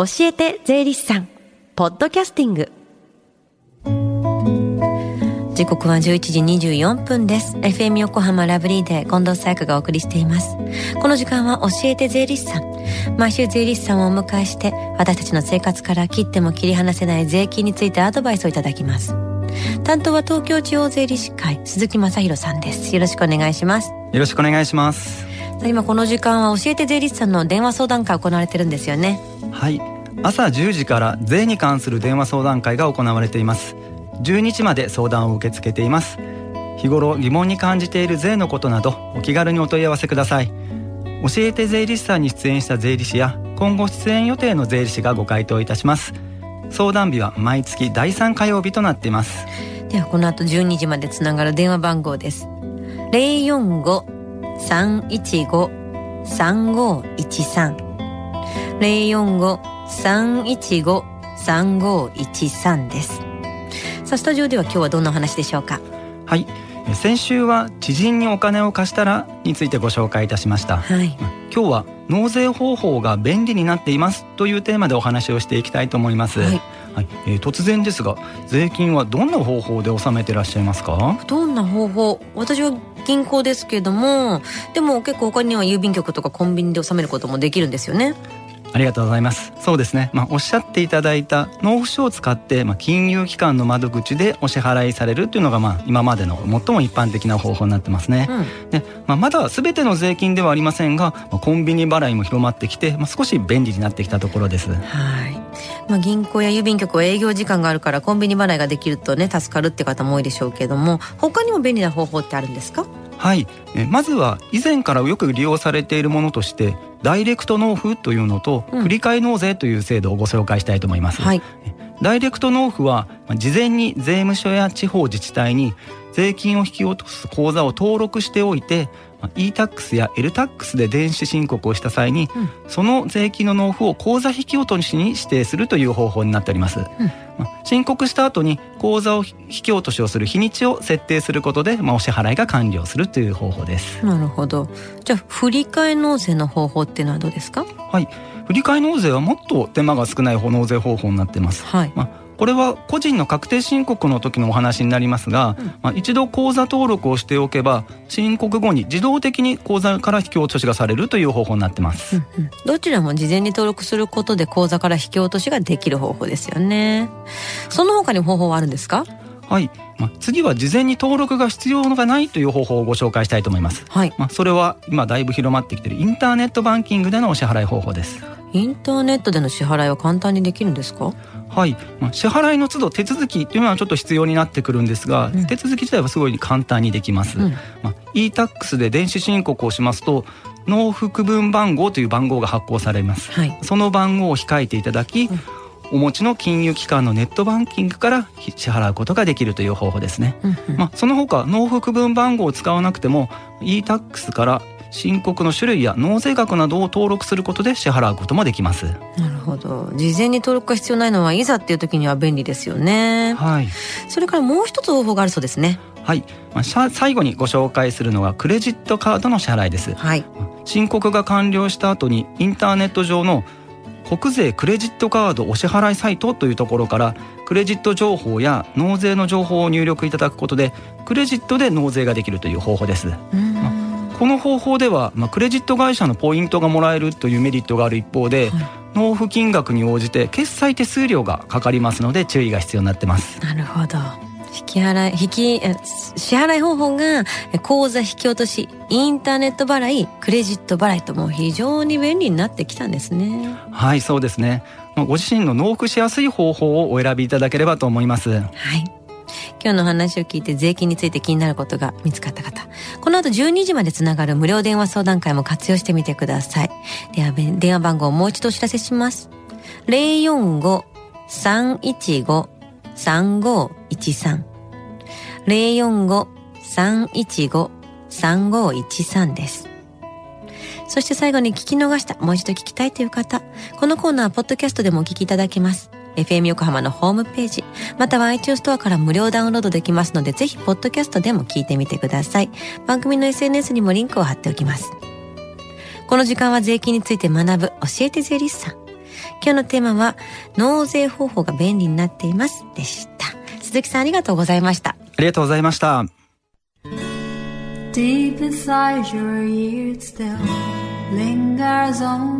教えて税理士さん。ポッドキャスティング。時刻は11時24分です。FM 横浜ラブリーで近藤沙耶香がお送りしています。この時間は教えて税理士さん。毎週税理士さんをお迎えして私たちの生活から切っても切り離せない税金についてアドバイスをいただきます。担当は東京地方税理士会鈴木正弘さんです。よろしくお願いします。よろしくお願いします。今この時間は教えて税理士さんの電話相談会行われてるんですよね。はい。朝10時から税に関する電話相談会が行われています。10日まで相談を受け付けています。日頃疑問に感じている税のことなどお気軽にお問い合わせください。教えて税理士さんに出演した税理士や今後出演予定の税理士がご回答いたします。相談日は毎月第3火曜日となっています。ではこの後12時までつながる電話番号です。045-315-3513 045-315-3513です。さあスタジオでは今日はどんなお話でしょうか？はい。先週は知人にお金を貸したらについてご紹介いたしました、はい、今日は納税方法が便利になっていますというテーマでお話をしていきたいと思います、はい、はい、えー、突然ですが税金はどんな方法で納めていらっしゃいますか？どんな方法？私は銀行ですけどもでも結構他には郵便局とかコンビニで納めることもできるんですよねありがとうございます。そうですね。まあ、おっしゃっていただいた納付書を使って、まあ、金融機関の窓口でお支払いされるというのが、まあ、今までの最も一般的な方法になってますね。うん、で、まあ、まだ全ての税金ではありませんが、まあ、コンビニ払いも広まってきて、まあ、少し便利になってきたところです。はい。まあ、銀行や郵便局は営業時間があるからコンビニ払いができるとね助かるって方も多いでしょうけども他にも便利な方法ってあるんですか？はい。えまずは以前からよく利用されているものとしてダイレクト納付というのと、振り替え納税という制度をご紹介したいと思います、はい、ダイレクト納付は事前に税務署や地方自治体に税金を引き落とす口座を登録しておいて e-tax や l-tax で電子申告をした際に、うん、その税金の納付を口座引き落としに指定するという方法になっております、うん、申告した後に口座を引き落としをする日にちを設定することで、まあ、お支払いが完了するという方法です。なるほど。じゃあ振り替え納税の方法っていうのはどうですか？はい。振り替え納税はもっと手間が少ない納税方法になってます、はい。まあこれは個人の確定申告の時のお話になりますが、うん、まあ、一度口座登録をしておけば申告後に自動的に口座から引き落としがされるという方法になってます、うんうん、どちらも事前に登録することで口座から引き落としができる方法ですよね。その他に方法はあるんですか？はい、まあ、次は事前に登録が必要がないという方法をご紹介したいと思います、はい。まあ、それは今だいぶ広まってきているインターネットバンキングでのお支払い方法ですインターネットでの支払いは簡単にできるんですか？はい、まあ、支払いの都度手続きっていうのはちょっと必要になってくるんですが、うん、手続き自体はすごい簡単にできます、うん、まあ、e-tax で電子申告をしますと納付区分番号という番号が発行されます、はい、その番号を控えていただき、うん。お持ちの金融機関のネットバンキングから支払うことができるという方法ですね。うんうん、まあ、その他納付区分番号を使わなくても e-tax から申告の種類や納税額などを登録することで支払うこともできます。なるほど。事前に登録が必要ないのはいざっていう時には便利ですよね。はい。それからもう一つ方法があるそうですね。はい、まあ、最後にご紹介するのがクレジットカードの支払いです、はい、申告が完了した後にインターネット上の国税クレジットカードお支払いサイトというところからクレジット情報や納税の情報を入力いただくことでクレジットで納税ができるという方法です。うんこの方法では、まあ、クレジット会社のポイントがもらえるというメリットがある一方で、はい、納付金額に応じて決済手数料がかかりますので注意が必要になってます。なるほど。引き払い引き支払い方法が口座引き落としインターネット払いクレジット払いとも非常に便利になってきたんですね。はいそうですね。ご自身の納付しやすい方法をお選びいただければと思います。はい今日の話を聞いて税金について気になることが見つかった方、この後12時までつながる無料電話相談会も活用してみてください。では、電話番号をもう一度お知らせします。045-315-3513 045-315-3513です。そして最後に聞き逃した、もう一度聞きたいという方、このコーナーはポッドキャストでもお聞きいただけます。FM 横浜のホームページ、または iTunes ストアから無料ダウンロードできますので、ぜひ、ポッドキャストでも聞いてみてください。番組の SNS にもリンクを貼っておきます。この時間は税金について学ぶ、教えて税理士さん。今日のテーマは納税方法が便利になっていますでした鈴木さんありがとうございましたありがとうございました Deep inside your ears still lingers on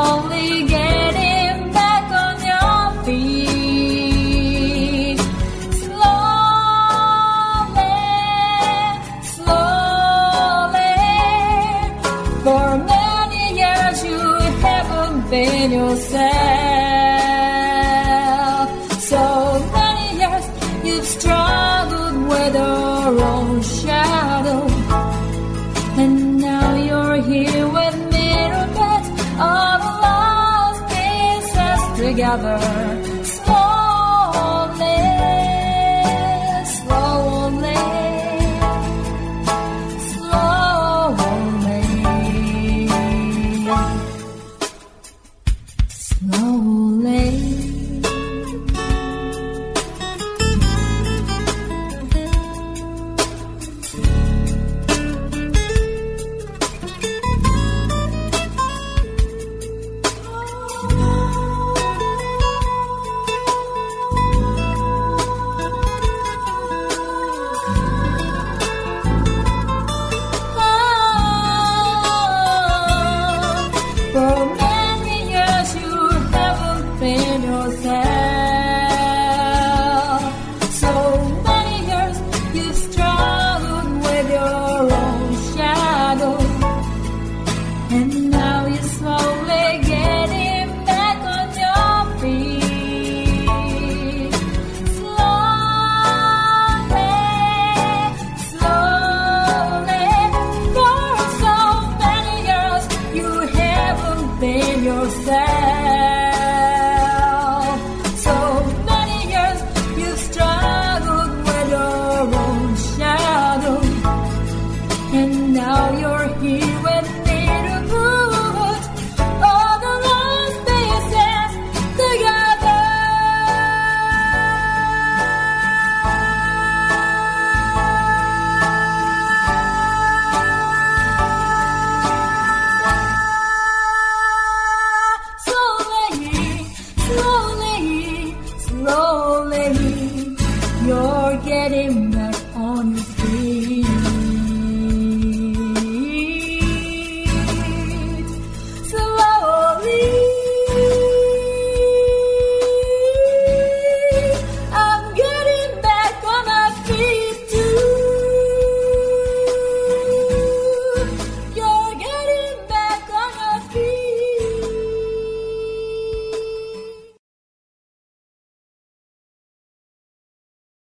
only another. so sad. let him.